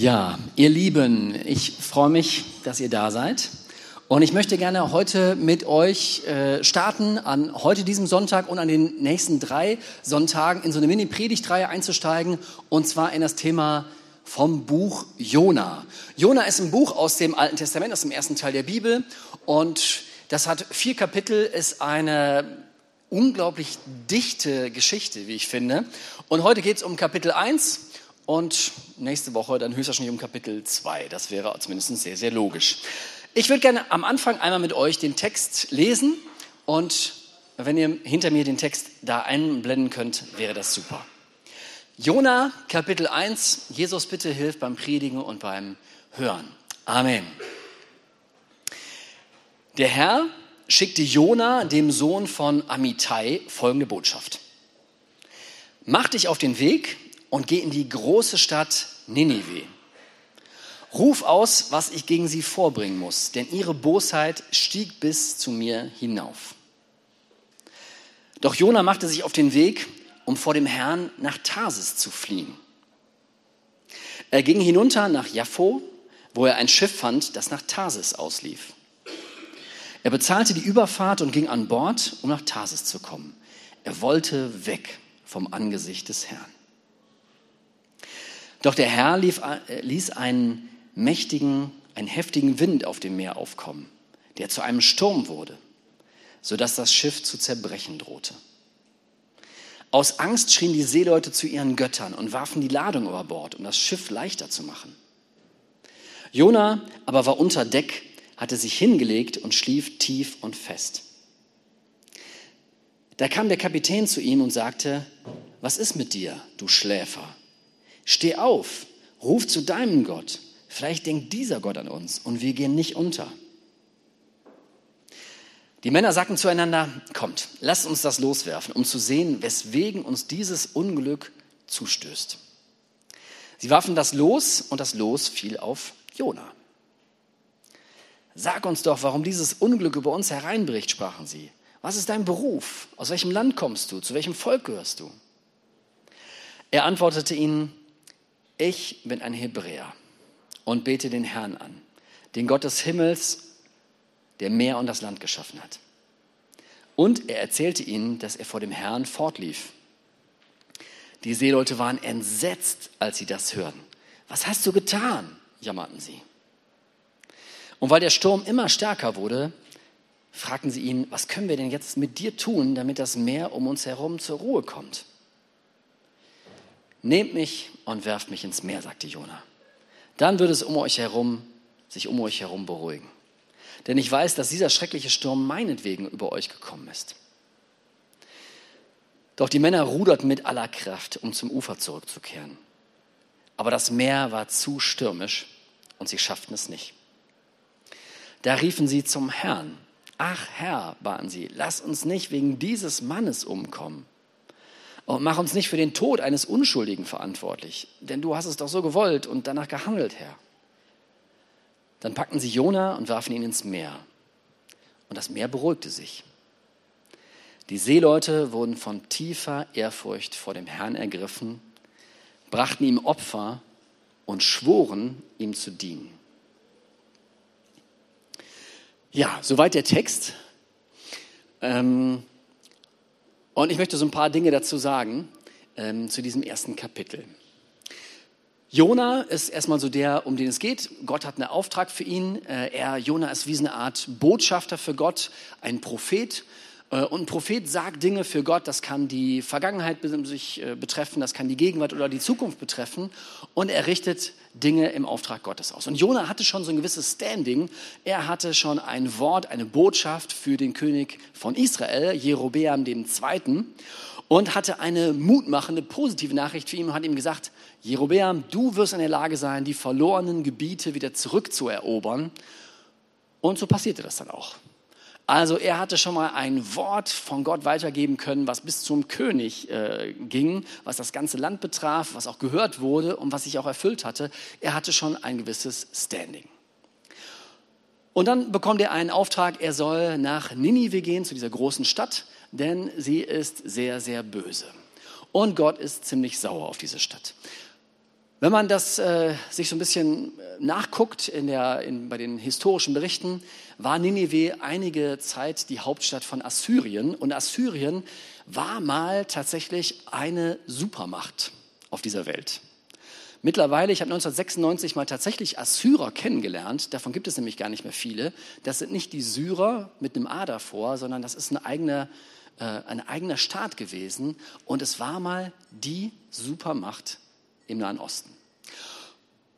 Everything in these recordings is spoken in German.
Ja, ihr Lieben, ich freue mich, dass ihr da seid. Und ich möchte gerne heute mit euch äh, starten, an heute diesem Sonntag und an den nächsten drei Sonntagen in so eine Mini-Predigtreihe einzusteigen, und zwar in das Thema vom Buch Jona. Jona ist ein Buch aus dem Alten Testament, aus dem ersten Teil der Bibel. Und das hat vier Kapitel, ist eine unglaublich dichte Geschichte, wie ich finde. Und heute geht es um Kapitel 1 und nächste Woche dann höchstwahrscheinlich um Kapitel 2. Das wäre zumindest sehr, sehr logisch. Ich würde gerne am Anfang einmal mit euch den Text lesen und wenn ihr hinter mir den Text da einblenden könnt, wäre das super. Jona, Kapitel 1. Jesus, bitte hilf beim Predigen und beim Hören. Amen. Der Herr schickte Jona, dem Sohn von Amittai, folgende Botschaft. Mach dich auf den Weg und geh in die große Stadt Ninive. Ruf aus, was ich gegen sie vorbringen muss, denn ihre Bosheit stieg bis zu mir hinauf. Doch Jona machte sich auf den Weg, um vor dem Herrn nach Tarsis zu fliehen. Er ging hinunter nach Jaffo, wo er ein Schiff fand, das nach Tarsis auslief. Er bezahlte die Überfahrt und ging an Bord, um nach Tarsis zu kommen. Er wollte weg vom Angesicht des Herrn. Doch der Herr lief, äh, ließ einen mächtigen, einen heftigen Wind auf dem Meer aufkommen, der zu einem Sturm wurde, sodass das Schiff zu zerbrechen drohte. Aus Angst schrien die Seeleute zu ihren Göttern und warfen die Ladung über Bord, um das Schiff leichter zu machen. Jona aber war unter Deck, hatte sich hingelegt und schlief tief und fest. Da kam der Kapitän zu ihm und sagte, was ist mit dir, du Schläfer? Steh auf, ruf zu deinem Gott. Vielleicht denkt dieser Gott an uns und wir gehen nicht unter. Die Männer sagten zueinander, kommt, lasst uns das loswerfen, um zu sehen, weswegen uns dieses Unglück zustößt. Sie warfen das Los und das Los fiel auf Jona. Sag uns doch, warum dieses Unglück über uns hereinbricht, sprachen sie. Was ist dein Beruf? Aus welchem Land kommst du? Zu welchem Volk gehörst du? Er antwortete ihnen, ich bin ein Hebräer und bete den Herrn an, den Gott des Himmels, der Meer und das Land geschaffen hat. Und er erzählte ihnen, dass er vor dem Herrn fortlief. Die Seeleute waren entsetzt, als sie das hörten. Was hast du getan? jammerten sie. Und weil der Sturm immer stärker wurde, fragten sie ihn, was können wir denn jetzt mit dir tun, damit das Meer um uns herum zur Ruhe kommt? Nehmt mich und werft mich ins Meer, sagte Jona. Dann wird es um euch herum, sich um euch herum beruhigen. Denn ich weiß, dass dieser schreckliche Sturm meinetwegen über euch gekommen ist. Doch die Männer ruderten mit aller Kraft, um zum Ufer zurückzukehren. Aber das Meer war zu stürmisch und sie schafften es nicht. Da riefen sie zum Herrn. Ach Herr, baten sie, lass uns nicht wegen dieses Mannes umkommen. Und mach uns nicht für den Tod eines Unschuldigen verantwortlich, denn du hast es doch so gewollt und danach gehandelt, Herr. Dann packten sie Jona und warfen ihn ins Meer. Und das Meer beruhigte sich. Die Seeleute wurden von tiefer Ehrfurcht vor dem Herrn ergriffen, brachten ihm Opfer und schworen, ihm zu dienen. Ja, soweit der Text. Ähm, und ich möchte so ein paar Dinge dazu sagen, ähm, zu diesem ersten Kapitel. Jona ist erstmal so der, um den es geht. Gott hat einen Auftrag für ihn. Äh, er, Jona ist wie eine Art Botschafter für Gott, ein Prophet. Äh, und ein Prophet sagt Dinge für Gott, das kann die Vergangenheit sich äh, betreffen, das kann die Gegenwart oder die Zukunft betreffen. Und er richtet Dinge im Auftrag Gottes aus. Und Jona hatte schon so ein gewisses Standing. Er hatte schon ein Wort, eine Botschaft für den König von Israel, Jerobeam II. Und hatte eine mutmachende, positive Nachricht für ihn und hat ihm gesagt, Jerobeam, du wirst in der Lage sein, die verlorenen Gebiete wieder zurückzuerobern. Und so passierte das dann auch. Also er hatte schon mal ein Wort von Gott weitergeben können, was bis zum König äh, ging, was das ganze Land betraf, was auch gehört wurde und was sich auch erfüllt hatte. Er hatte schon ein gewisses Standing. Und dann bekommt er einen Auftrag, er soll nach Ninive gehen, zu dieser großen Stadt, denn sie ist sehr, sehr böse. Und Gott ist ziemlich sauer auf diese Stadt. Wenn man das äh, sich so ein bisschen äh, nachguckt in der, in, bei den historischen Berichten, war Ninive einige Zeit die Hauptstadt von Assyrien. Und Assyrien war mal tatsächlich eine Supermacht auf dieser Welt. Mittlerweile, ich habe 1996 mal tatsächlich Assyrer kennengelernt, davon gibt es nämlich gar nicht mehr viele. Das sind nicht die Syrer mit einem A davor, sondern das ist ein eigener, äh, ein eigener Staat gewesen. Und es war mal die Supermacht im Nahen Osten.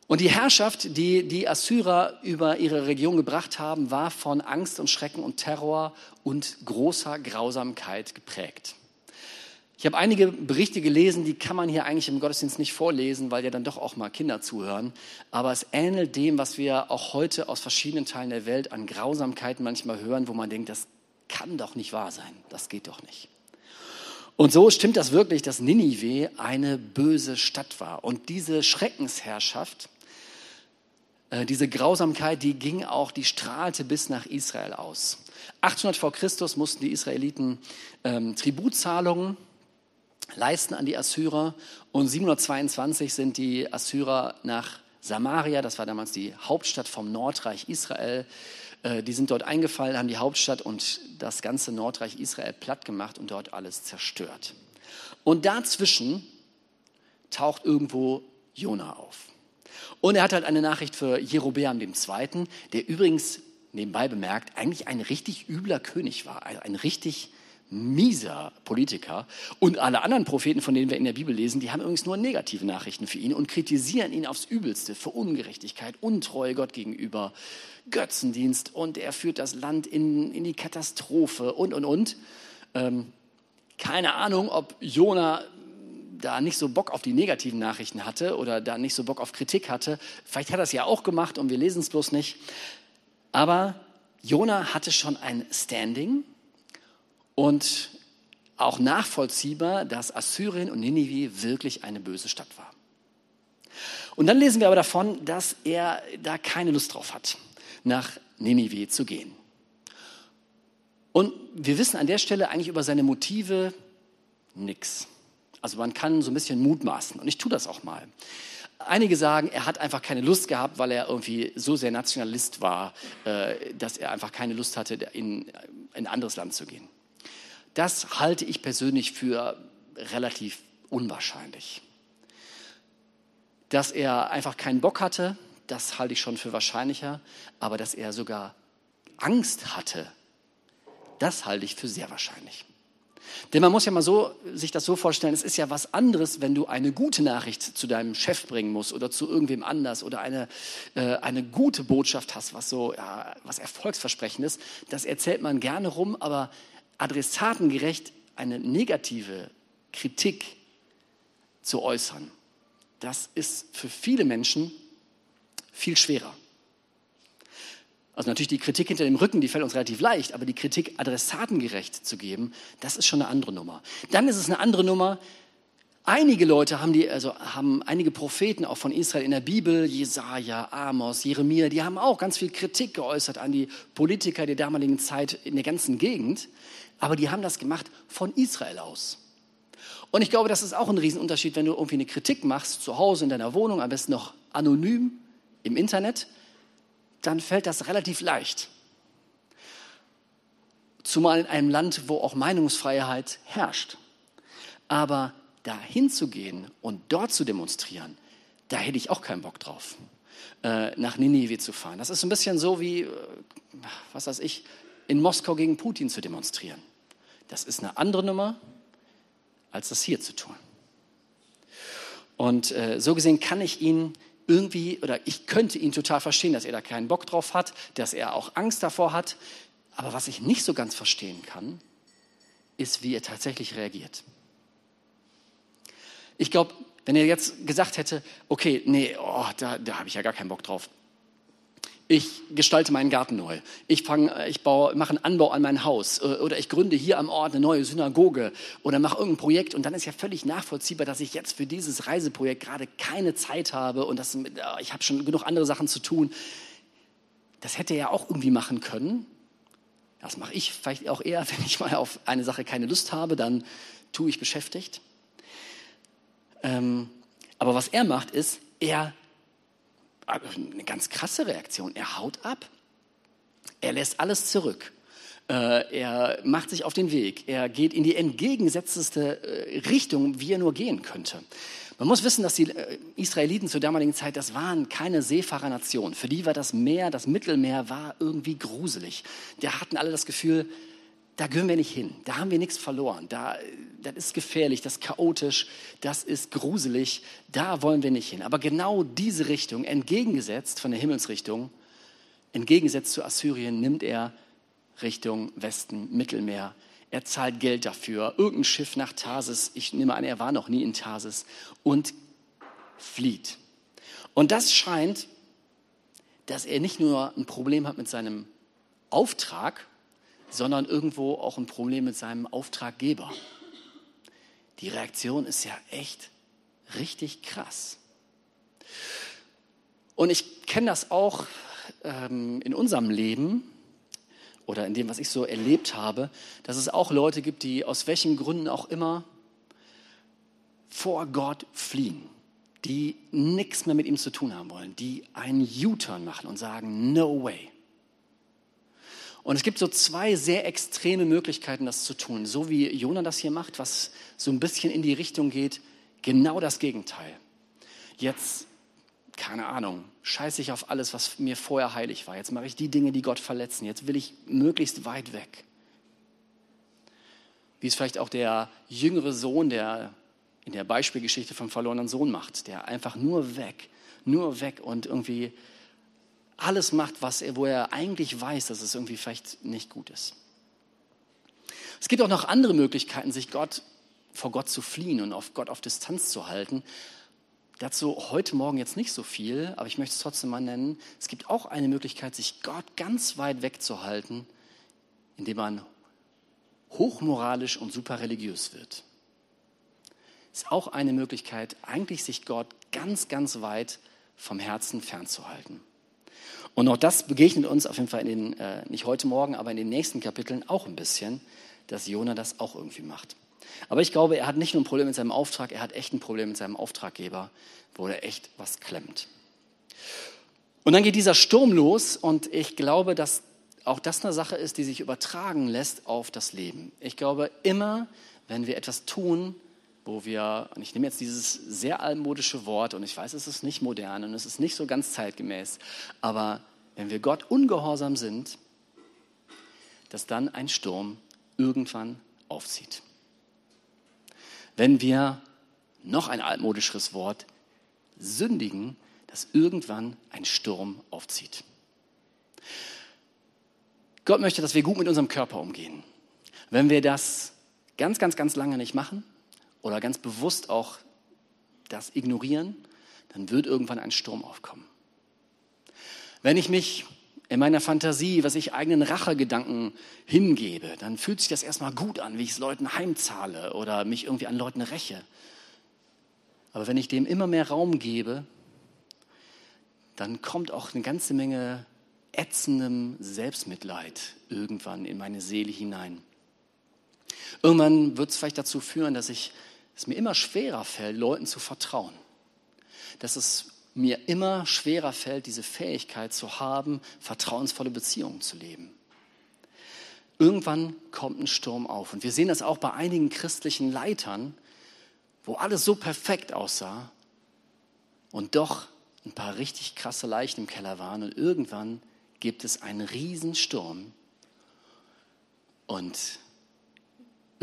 Und die Herrschaft, die die Assyrer über ihre Region gebracht haben, war von Angst und Schrecken und Terror und großer Grausamkeit geprägt. Ich habe einige Berichte gelesen, die kann man hier eigentlich im Gottesdienst nicht vorlesen, weil ja dann doch auch mal Kinder zuhören. Aber es ähnelt dem, was wir auch heute aus verschiedenen Teilen der Welt an Grausamkeiten manchmal hören, wo man denkt, das kann doch nicht wahr sein, das geht doch nicht. Und so stimmt das wirklich, dass Ninive eine böse Stadt war. Und diese Schreckensherrschaft, äh, diese Grausamkeit, die ging auch, die strahlte bis nach Israel aus. 800 vor Christus mussten die Israeliten ähm, Tributzahlungen leisten an die Assyrer und 722 sind die Assyrer nach Samaria, das war damals die Hauptstadt vom Nordreich Israel, die sind dort eingefallen, haben die Hauptstadt und das ganze Nordreich Israel platt gemacht und dort alles zerstört. Und dazwischen taucht irgendwo Jona auf. Und er hat halt eine Nachricht für Jerobeam II., der übrigens nebenbei bemerkt eigentlich ein richtig übler König war, ein richtig mieser Politiker. Und alle anderen Propheten, von denen wir in der Bibel lesen, die haben übrigens nur negative Nachrichten für ihn und kritisieren ihn aufs Übelste für Ungerechtigkeit, Untreue Gott gegenüber, Götzendienst und er führt das Land in, in die Katastrophe und, und, und. Ähm, keine Ahnung, ob Jona da nicht so Bock auf die negativen Nachrichten hatte oder da nicht so Bock auf Kritik hatte. Vielleicht hat er es ja auch gemacht und wir lesen es bloß nicht. Aber Jona hatte schon ein Standing und auch nachvollziehbar, dass Assyrien und Ninive wirklich eine böse Stadt war. Und dann lesen wir aber davon, dass er da keine Lust drauf hat, nach Ninive zu gehen. Und wir wissen an der Stelle eigentlich über seine Motive nichts. Also man kann so ein bisschen mutmaßen und ich tue das auch mal. Einige sagen, er hat einfach keine Lust gehabt, weil er irgendwie so sehr Nationalist war, äh, dass er einfach keine Lust hatte, in ein anderes Land zu gehen. Das halte ich persönlich für relativ unwahrscheinlich. Dass er einfach keinen Bock hatte, das halte ich schon für wahrscheinlicher, aber dass er sogar Angst hatte, das halte ich für sehr wahrscheinlich. Denn man muss ja mal so, sich das so vorstellen, es ist ja was anderes, wenn du eine gute Nachricht zu deinem Chef bringen musst oder zu irgendwem anders oder eine, äh, eine gute Botschaft hast, was so, ja, was erfolgsversprechend ist. Das erzählt man gerne rum, aber adressatengerecht eine negative Kritik zu äußern, das ist für viele Menschen viel schwerer. Also natürlich die Kritik hinter dem Rücken, die fällt uns relativ leicht, aber die Kritik adressatengerecht zu geben, das ist schon eine andere Nummer. Dann ist es eine andere Nummer. Einige Leute haben die, also haben einige Propheten auch von Israel in der Bibel, Jesaja, Amos, Jeremia, die haben auch ganz viel Kritik geäußert an die Politiker der damaligen Zeit in der ganzen Gegend aber die haben das gemacht von Israel aus. Und ich glaube, das ist auch ein Riesenunterschied, wenn du irgendwie eine Kritik machst, zu Hause in deiner Wohnung, am besten noch anonym im Internet, dann fällt das relativ leicht. Zumal in einem Land, wo auch Meinungsfreiheit herrscht. Aber dahin zu gehen und dort zu demonstrieren, da hätte ich auch keinen Bock drauf, äh, nach Ninive zu fahren. Das ist ein bisschen so wie, äh, was weiß ich, in Moskau gegen Putin zu demonstrieren. Das ist eine andere Nummer, als das hier zu tun. Und äh, so gesehen kann ich ihn irgendwie, oder ich könnte ihn total verstehen, dass er da keinen Bock drauf hat, dass er auch Angst davor hat. Aber was ich nicht so ganz verstehen kann, ist, wie er tatsächlich reagiert. Ich glaube, wenn er jetzt gesagt hätte, okay, nee, oh, da, da habe ich ja gar keinen Bock drauf, ich gestalte meinen Garten neu. Ich, fang, ich baue, mache einen Anbau an mein Haus. Äh, oder ich gründe hier am Ort eine neue Synagoge. Oder mache irgendein Projekt. Und dann ist ja völlig nachvollziehbar, dass ich jetzt für dieses Reiseprojekt gerade keine Zeit habe. Und das, äh, ich habe schon genug andere Sachen zu tun. Das hätte er ja auch irgendwie machen können. Das mache ich vielleicht auch eher, wenn ich mal auf eine Sache keine Lust habe, dann tue ich beschäftigt. Ähm, aber was er macht, ist, er, eine ganz krasse Reaktion, er haut ab. Er lässt alles zurück. Äh, er macht sich auf den Weg. Er geht in die entgegengesetzteste äh, Richtung, wie er nur gehen könnte. Man muss wissen, dass die äh, Israeliten zur damaligen Zeit, das waren keine Seefahrernation. Für die war das Meer, das Mittelmeer war irgendwie gruselig. Die hatten alle das Gefühl, da gehören wir nicht hin, da haben wir nichts verloren, da, das ist gefährlich, das ist chaotisch, das ist gruselig, da wollen wir nicht hin. Aber genau diese Richtung, entgegengesetzt von der Himmelsrichtung, entgegengesetzt zu Assyrien, nimmt er Richtung Westen, Mittelmeer. Er zahlt Geld dafür, irgendein Schiff nach Tarsis, ich nehme an, er war noch nie in Tarsis, und flieht. Und das scheint, dass er nicht nur ein Problem hat mit seinem Auftrag, sondern irgendwo auch ein Problem mit seinem Auftraggeber. Die Reaktion ist ja echt richtig krass. Und ich kenne das auch ähm, in unserem Leben oder in dem, was ich so erlebt habe, dass es auch Leute gibt, die aus welchen Gründen auch immer vor Gott fliehen, die nichts mehr mit ihm zu tun haben wollen, die einen U-Turn machen und sagen, no way. Und es gibt so zwei sehr extreme Möglichkeiten, das zu tun. So wie Jonah das hier macht, was so ein bisschen in die Richtung geht, genau das Gegenteil. Jetzt, keine Ahnung, scheiße ich auf alles, was mir vorher heilig war. Jetzt mache ich die Dinge, die Gott verletzen. Jetzt will ich möglichst weit weg. Wie es vielleicht auch der jüngere Sohn, der in der Beispielgeschichte vom verlorenen Sohn macht, der einfach nur weg, nur weg und irgendwie alles macht, was er, wo er eigentlich weiß, dass es irgendwie vielleicht nicht gut ist. Es gibt auch noch andere Möglichkeiten, sich Gott, vor Gott zu fliehen und auf Gott auf Distanz zu halten. Dazu heute Morgen jetzt nicht so viel, aber ich möchte es trotzdem mal nennen. Es gibt auch eine Möglichkeit, sich Gott ganz weit wegzuhalten, indem man hochmoralisch und super religiös wird. Ist auch eine Möglichkeit, eigentlich sich Gott ganz, ganz weit vom Herzen fernzuhalten. Und auch das begegnet uns auf jeden Fall in den, äh, nicht heute Morgen, aber in den nächsten Kapiteln auch ein bisschen, dass Jona das auch irgendwie macht. Aber ich glaube, er hat nicht nur ein Problem mit seinem Auftrag, er hat echt ein Problem mit seinem Auftraggeber, wo er echt was klemmt. Und dann geht dieser Sturm los und ich glaube, dass auch das eine Sache ist, die sich übertragen lässt auf das Leben. Ich glaube, immer, wenn wir etwas tun, wo wir, und ich nehme jetzt dieses sehr altmodische Wort, und ich weiß, es ist nicht modern und es ist nicht so ganz zeitgemäß, aber wenn wir Gott ungehorsam sind, dass dann ein Sturm irgendwann aufzieht. Wenn wir, noch ein altmodischeres Wort, sündigen, dass irgendwann ein Sturm aufzieht. Gott möchte, dass wir gut mit unserem Körper umgehen. Wenn wir das ganz, ganz, ganz lange nicht machen, oder ganz bewusst auch das ignorieren, dann wird irgendwann ein Sturm aufkommen. Wenn ich mich in meiner Fantasie, was ich eigenen Rachegedanken hingebe, dann fühlt sich das erstmal gut an, wie ich es Leuten heimzahle oder mich irgendwie an Leuten räche. Aber wenn ich dem immer mehr Raum gebe, dann kommt auch eine ganze Menge ätzendem Selbstmitleid irgendwann in meine Seele hinein. Irgendwann wird es vielleicht dazu führen, dass ich es mir immer schwerer fällt, Leuten zu vertrauen. Dass es mir immer schwerer fällt, diese Fähigkeit zu haben, vertrauensvolle Beziehungen zu leben. Irgendwann kommt ein Sturm auf. Und wir sehen das auch bei einigen christlichen Leitern, wo alles so perfekt aussah und doch ein paar richtig krasse Leichen im Keller waren. Und irgendwann gibt es einen Riesensturm und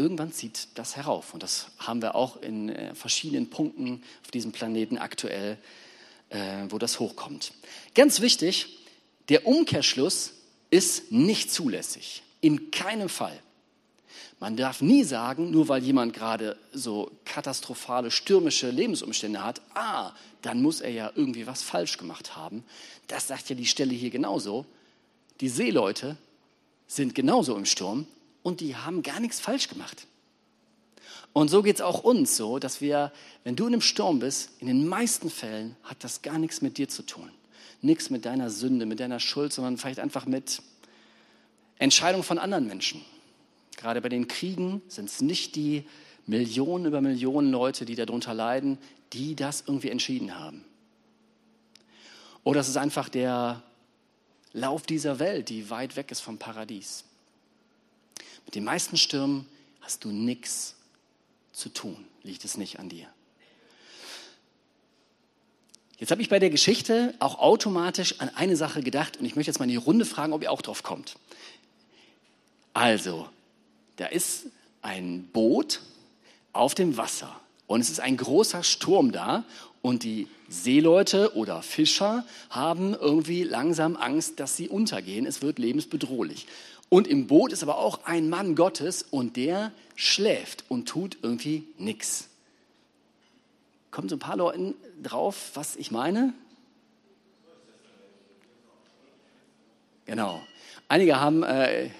irgendwann zieht das herauf. Und das haben wir auch in äh, verschiedenen Punkten auf diesem Planeten aktuell, äh, wo das hochkommt. Ganz wichtig, der Umkehrschluss ist nicht zulässig. In keinem Fall. Man darf nie sagen, nur weil jemand gerade so katastrophale, stürmische Lebensumstände hat, ah, dann muss er ja irgendwie was falsch gemacht haben. Das sagt ja die Stelle hier genauso. Die Seeleute sind genauso im Sturm und die haben gar nichts falsch gemacht. Und so geht es auch uns so, dass wir, wenn du in einem Sturm bist, in den meisten Fällen hat das gar nichts mit dir zu tun. Nichts mit deiner Sünde, mit deiner Schuld, sondern vielleicht einfach mit Entscheidungen von anderen Menschen. Gerade bei den Kriegen sind es nicht die Millionen über Millionen Leute, die darunter leiden, die das irgendwie entschieden haben. Oder es ist einfach der Lauf dieser Welt, die weit weg ist vom Paradies. Mit den meisten Stürmen hast du nichts zu tun, liegt es nicht an dir. Jetzt habe ich bei der Geschichte auch automatisch an eine Sache gedacht und ich möchte jetzt mal in die Runde fragen, ob ihr auch drauf kommt. Also, da ist ein Boot auf dem Wasser und es ist ein großer Sturm da und die Seeleute oder Fischer haben irgendwie langsam Angst, dass sie untergehen. Es wird lebensbedrohlich. Und im Boot ist aber auch ein Mann Gottes und der schläft und tut irgendwie nichts. Kommen so ein paar Leuten drauf, was ich meine? Genau. Einige haben äh,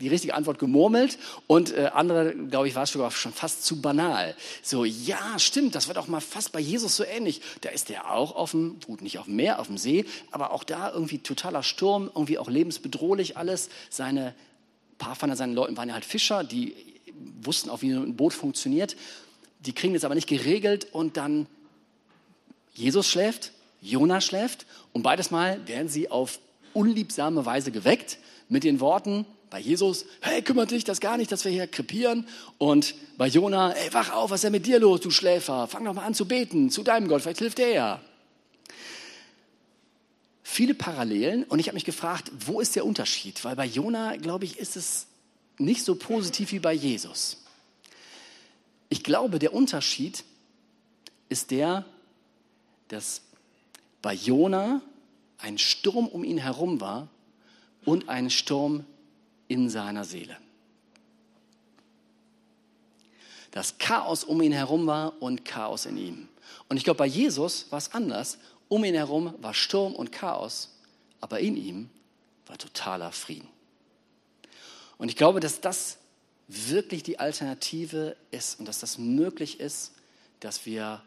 die richtige Antwort gemurmelt und äh, andere, glaube ich, war es schon fast zu banal. So, ja, stimmt, das wird auch mal fast bei Jesus so ähnlich. Da ist er auch auf dem, gut, nicht auf dem Meer, auf dem See, aber auch da irgendwie totaler Sturm, irgendwie auch lebensbedrohlich alles. Seine, ein paar von seinen Leuten waren ja halt Fischer, die wussten auch, wie ein Boot funktioniert. Die kriegen das aber nicht geregelt und dann Jesus schläft, Jona schläft und beides Mal werden sie auf unliebsame Weise geweckt mit den Worten, bei Jesus, hey, kümmert dich das gar nicht, dass wir hier krepieren. Und bei Jona, hey, wach auf, was ist denn mit dir los, du Schläfer? Fang doch mal an zu beten zu deinem Gott, vielleicht hilft er ja. Viele Parallelen und ich habe mich gefragt, wo ist der Unterschied? Weil bei Jona, glaube ich, ist es nicht so positiv wie bei Jesus. Ich glaube, der Unterschied ist der, dass bei Jona ein Sturm um ihn herum war und ein Sturm in seiner Seele. Das Chaos um ihn herum war und Chaos in ihm. Und ich glaube, bei Jesus war es anders. Um ihn herum war Sturm und Chaos, aber in ihm war totaler Frieden. Und ich glaube, dass das wirklich die Alternative ist und dass das möglich ist, dass wir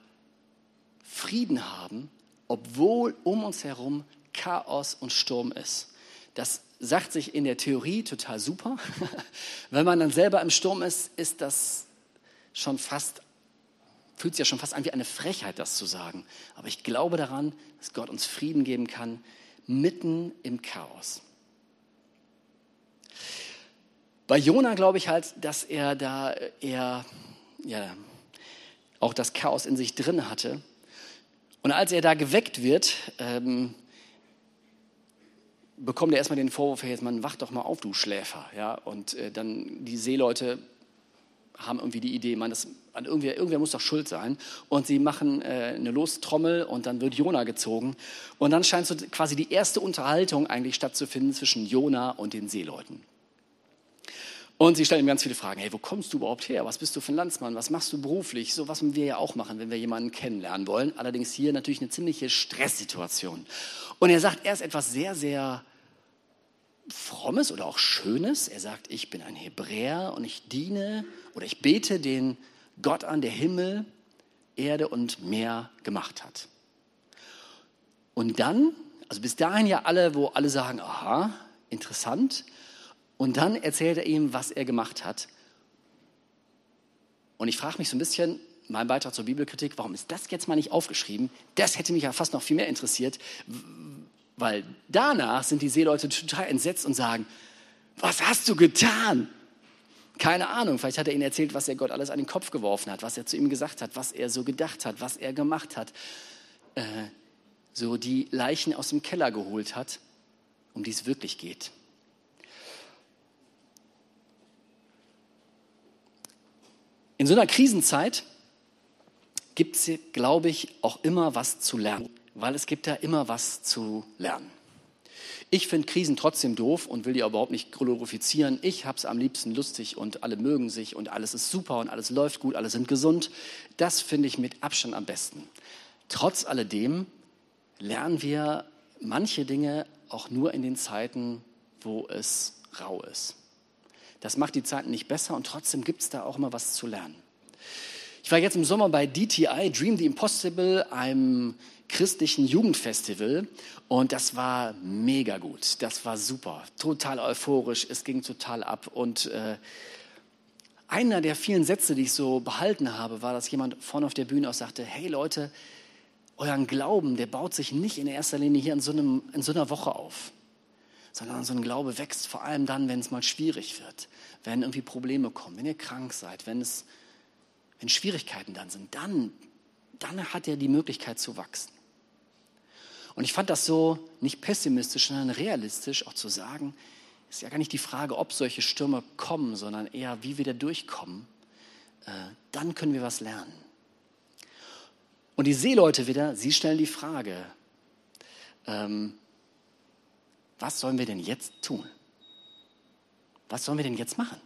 Frieden haben, obwohl um uns herum Chaos und Sturm ist. Das sagt sich in der Theorie total super. Wenn man dann selber im Sturm ist, ist das schon fast, fühlt sich ja schon fast an wie eine Frechheit, das zu sagen. Aber ich glaube daran, dass Gott uns Frieden geben kann, mitten im Chaos. Bei Jona glaube ich halt, dass er da eher, ja, auch das Chaos in sich drin hatte. Und als er da geweckt wird, ähm, bekommt er erstmal den Vorwurf, hey, jetzt man wach doch mal auf, du Schläfer. Ja? Und äh, dann die Seeleute haben irgendwie die Idee, man, das, irgendwer, irgendwer muss doch schuld sein. Und sie machen äh, eine Lostrommel und dann wird Jona gezogen. Und dann scheint so quasi die erste Unterhaltung eigentlich stattzufinden zwischen Jona und den Seeleuten. Und sie stellen ihm ganz viele Fragen. Hey, wo kommst du überhaupt her? Was bist du für ein Landsmann? Was machst du beruflich? So was wir ja auch machen, wenn wir jemanden kennenlernen wollen. Allerdings hier natürlich eine ziemliche Stresssituation. Und er sagt erst etwas sehr, sehr Frommes oder auch Schönes. Er sagt, ich bin ein Hebräer und ich diene oder ich bete den Gott an, der Himmel, Erde und Meer gemacht hat. Und dann, also bis dahin ja alle, wo alle sagen, aha, interessant. Und dann erzählt er ihm, was er gemacht hat. Und ich frage mich so ein bisschen, mein Beitrag zur Bibelkritik, warum ist das jetzt mal nicht aufgeschrieben? Das hätte mich ja fast noch viel mehr interessiert, weil danach sind die Seeleute total entsetzt und sagen, was hast du getan? Keine Ahnung, vielleicht hat er ihnen erzählt, was er Gott alles an den Kopf geworfen hat, was er zu ihm gesagt hat, was er so gedacht hat, was er gemacht hat. Äh, so die Leichen aus dem Keller geholt hat, um die es wirklich geht. In so einer Krisenzeit gibt es, glaube ich, auch immer was zu lernen weil es gibt da immer was zu lernen. Ich finde Krisen trotzdem doof und will die überhaupt nicht glorifizieren. Ich habe es am liebsten lustig und alle mögen sich und alles ist super und alles läuft gut, alle sind gesund. Das finde ich mit Abstand am besten. Trotz alledem lernen wir manche Dinge auch nur in den Zeiten, wo es rau ist. Das macht die Zeiten nicht besser und trotzdem gibt es da auch immer was zu lernen. Ich war jetzt im Sommer bei DTI, Dream the Impossible, einem christlichen Jugendfestival. Und das war mega gut. Das war super, total euphorisch, es ging total ab. Und äh, einer der vielen Sätze, die ich so behalten habe, war, dass jemand vorne auf der Bühne auch sagte, hey Leute, euren Glauben, der baut sich nicht in erster Linie hier in so, einem, in so einer Woche auf, sondern so ein Glaube wächst vor allem dann, wenn es mal schwierig wird, wenn irgendwie Probleme kommen, wenn ihr krank seid, wenn, es, wenn Schwierigkeiten dann sind. Dann, dann hat er die Möglichkeit zu wachsen. Und ich fand das so nicht pessimistisch, sondern realistisch auch zu sagen, ist ja gar nicht die Frage, ob solche Stürme kommen, sondern eher, wie wir da durchkommen. Äh, dann können wir was lernen. Und die Seeleute wieder, sie stellen die Frage, ähm, was sollen wir denn jetzt tun? Was sollen wir denn jetzt machen?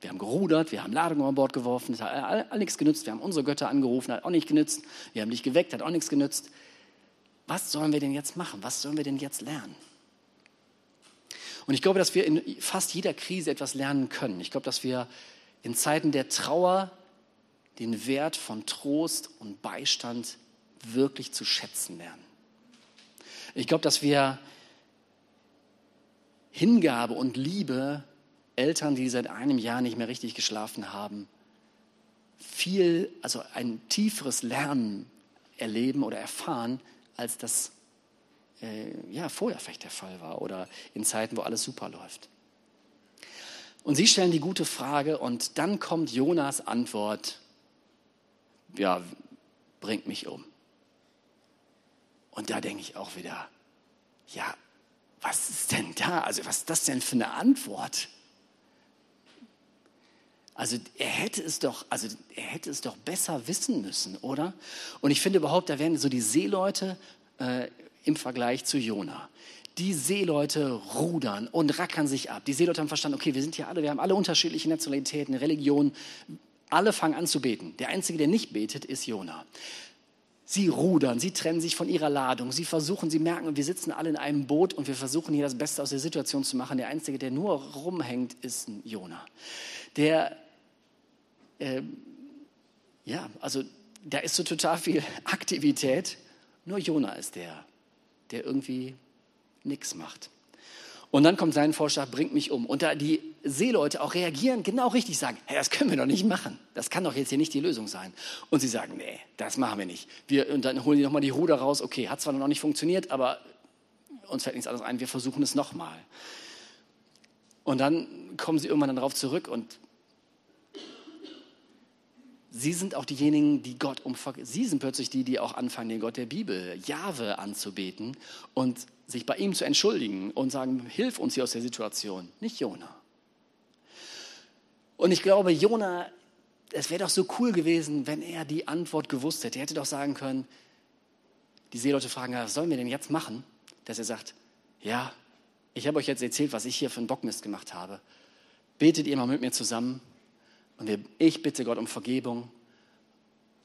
Wir haben gerudert, wir haben Ladung an Bord geworfen, das hat all, all nichts genützt. Wir haben unsere Götter angerufen, hat auch nicht genützt. Wir haben dich geweckt, hat auch nichts genützt. Was sollen wir denn jetzt machen? Was sollen wir denn jetzt lernen? Und ich glaube, dass wir in fast jeder Krise etwas lernen können. Ich glaube, dass wir in Zeiten der Trauer den Wert von Trost und Beistand wirklich zu schätzen lernen. Ich glaube, dass wir Hingabe und Liebe Eltern, die seit einem Jahr nicht mehr richtig geschlafen haben, viel, also ein tieferes Lernen erleben oder erfahren, als das äh, ja, vorher vielleicht der Fall war oder in Zeiten, wo alles super läuft. Und sie stellen die gute Frage und dann kommt Jonas Antwort, ja, bringt mich um. Und da denke ich auch wieder, ja, was ist denn da? Also was ist das denn für eine Antwort? Also er hätte es doch, also er hätte es doch besser wissen müssen, oder? Und ich finde überhaupt, da werden so die Seeleute äh, im Vergleich zu Jona. Die Seeleute rudern und rackern sich ab. Die Seeleute haben verstanden, okay, wir sind hier alle, wir haben alle unterschiedliche Nationalitäten, Religionen. Alle fangen an zu beten. Der Einzige, der nicht betet, ist Jona. Sie rudern, sie trennen sich von ihrer Ladung, sie versuchen, sie merken, wir sitzen alle in einem Boot und wir versuchen hier das Beste aus der Situation zu machen. Der Einzige, der nur rumhängt, ist ein Jona. Der, äh, ja, also da ist so total viel Aktivität, nur Jona ist der, der irgendwie nichts macht. Und dann kommt sein Vorschlag, bringt mich um. Und da die Seeleute auch reagieren, genau richtig sagen, hey, das können wir doch nicht machen. Das kann doch jetzt hier nicht die Lösung sein. Und sie sagen, nee, das machen wir nicht. Wir, und dann holen die nochmal die Ruder raus. Okay, hat zwar noch nicht funktioniert, aber uns fällt nichts anderes ein. Wir versuchen es nochmal. Und dann kommen sie irgendwann darauf zurück und Sie sind auch diejenigen, die Gott um Sie sind plötzlich die, die auch anfangen, den Gott der Bibel, Jahwe, anzubeten und sich bei ihm zu entschuldigen und sagen, hilf uns hier aus der Situation, nicht Jona. Und ich glaube, Jona, es wäre doch so cool gewesen, wenn er die Antwort gewusst hätte. Er hätte doch sagen können, die Seeleute fragen, was sollen wir denn jetzt machen? Dass er sagt, ja, ich habe euch jetzt erzählt, was ich hier für einen Bockmist gemacht habe. Betet ihr mal mit mir zusammen und ich bitte Gott um Vergebung.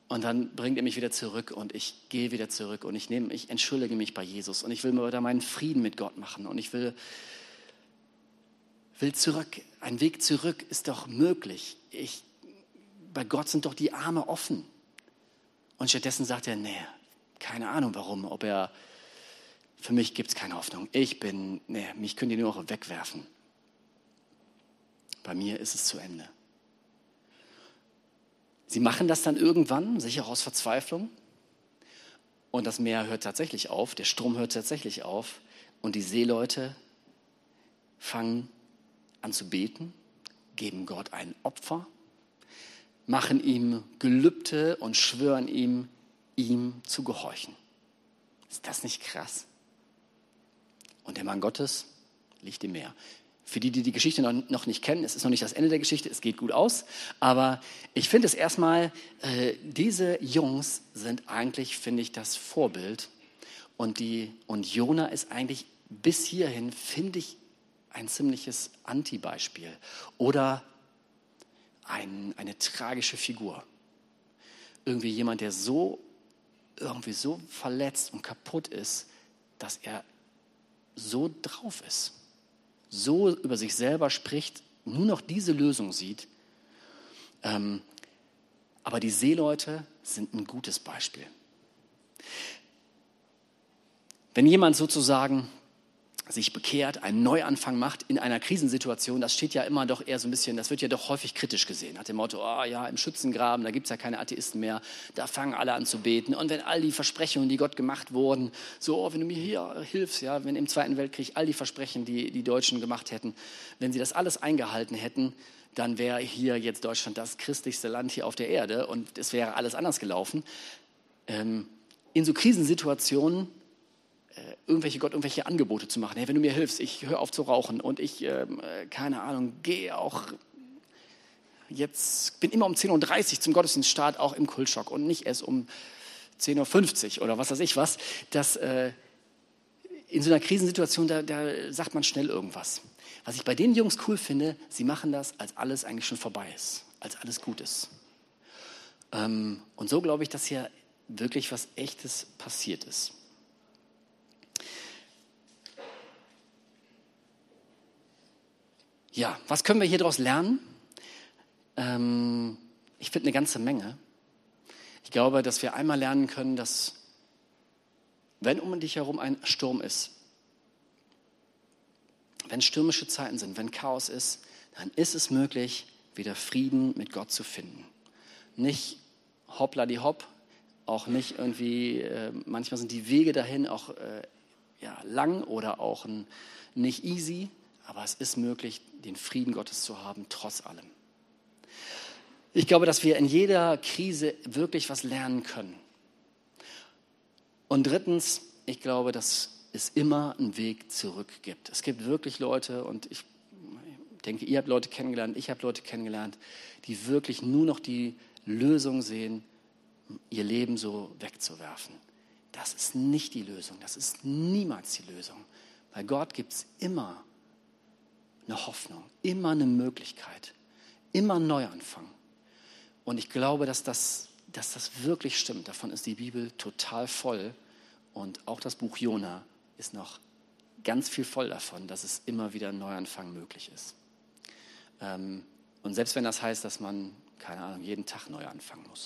Und dann bringt er mich wieder zurück und ich gehe wieder zurück und ich nehme, ich entschuldige mich bei Jesus und ich will mir wieder meinen Frieden mit Gott machen und ich will, will zurück. Ein Weg zurück ist doch möglich. Ich, bei Gott sind doch die Arme offen. Und stattdessen sagt er, nee, keine Ahnung warum, ob er, für mich gibt es keine Hoffnung. Ich bin, nee, mich könnt ihr nur noch wegwerfen. Bei mir ist es zu Ende. Sie machen das dann irgendwann, sicher aus Verzweiflung. Und das Meer hört tatsächlich auf, der Strom hört tatsächlich auf. Und die Seeleute fangen an zu beten, geben Gott ein Opfer, machen ihm Gelübde und schwören ihm, ihm zu gehorchen. Ist das nicht krass? Und der Mann Gottes liegt im Meer. Für die, die die Geschichte noch nicht kennen, es ist noch nicht das Ende der Geschichte, es geht gut aus. Aber ich finde es erstmal, äh, diese Jungs sind eigentlich, finde ich, das Vorbild. Und, die, und Jona ist eigentlich bis hierhin, finde ich, ein ziemliches Anti-Beispiel. Oder ein, eine tragische Figur. Irgendwie jemand, der so, irgendwie so verletzt und kaputt ist, dass er so drauf ist so über sich selber spricht, nur noch diese Lösung sieht. Ähm, aber die Seeleute sind ein gutes Beispiel. Wenn jemand sozusagen sich bekehrt, einen Neuanfang macht in einer Krisensituation, das steht ja immer doch eher so ein bisschen, das wird ja doch häufig kritisch gesehen. Nach dem Motto, oh ja, im Schützengraben, da gibt es ja keine Atheisten mehr, da fangen alle an zu beten. Und wenn all die Versprechungen, die Gott gemacht wurden, so, oh, wenn du mir hier hilfst, ja, wenn im Zweiten Weltkrieg all die Versprechen, die die Deutschen gemacht hätten, wenn sie das alles eingehalten hätten, dann wäre hier jetzt Deutschland das christlichste Land hier auf der Erde und es wäre alles anders gelaufen. Ähm, in so Krisensituationen irgendwelche Gott irgendwelche Angebote zu machen. Hey, wenn du mir hilfst, ich höre auf zu rauchen und ich, ähm, äh, keine Ahnung, gehe auch jetzt, bin immer um 10.30 Uhr zum Gottesdienststart auch im Kultschock und nicht erst um 10.50 Uhr oder was weiß ich was. Das, äh, in so einer Krisensituation, da, da sagt man schnell irgendwas. Was ich bei den Jungs cool finde, sie machen das, als alles eigentlich schon vorbei ist, als alles gut ist. Ähm, und so glaube ich, dass hier wirklich was Echtes passiert ist. Ja, was können wir hier daraus lernen? Ähm, ich finde eine ganze Menge. Ich glaube, dass wir einmal lernen können, dass wenn um dich herum ein Sturm ist, wenn stürmische Zeiten sind, wenn Chaos ist, dann ist es möglich, wieder Frieden mit Gott zu finden. Nicht hoppla die hopp, auch nicht irgendwie, äh, manchmal sind die Wege dahin auch äh, ja, lang oder auch ein, nicht easy, aber es ist möglich, den Frieden Gottes zu haben, trotz allem. Ich glaube, dass wir in jeder Krise wirklich was lernen können. Und drittens, ich glaube, dass es immer einen Weg zurück gibt. Es gibt wirklich Leute, und ich denke, ihr habt Leute kennengelernt, ich habe Leute kennengelernt, die wirklich nur noch die Lösung sehen, ihr Leben so wegzuwerfen. Das ist nicht die Lösung, das ist niemals die Lösung. Bei Gott gibt es immer eine Hoffnung, immer eine Möglichkeit, immer ein Neuanfang. Und ich glaube, dass das, dass das wirklich stimmt. Davon ist die Bibel total voll. Und auch das Buch Jona ist noch ganz viel voll davon, dass es immer wieder ein Neuanfang möglich ist. Ähm, und selbst wenn das heißt, dass man, keine Ahnung, jeden Tag neu anfangen muss.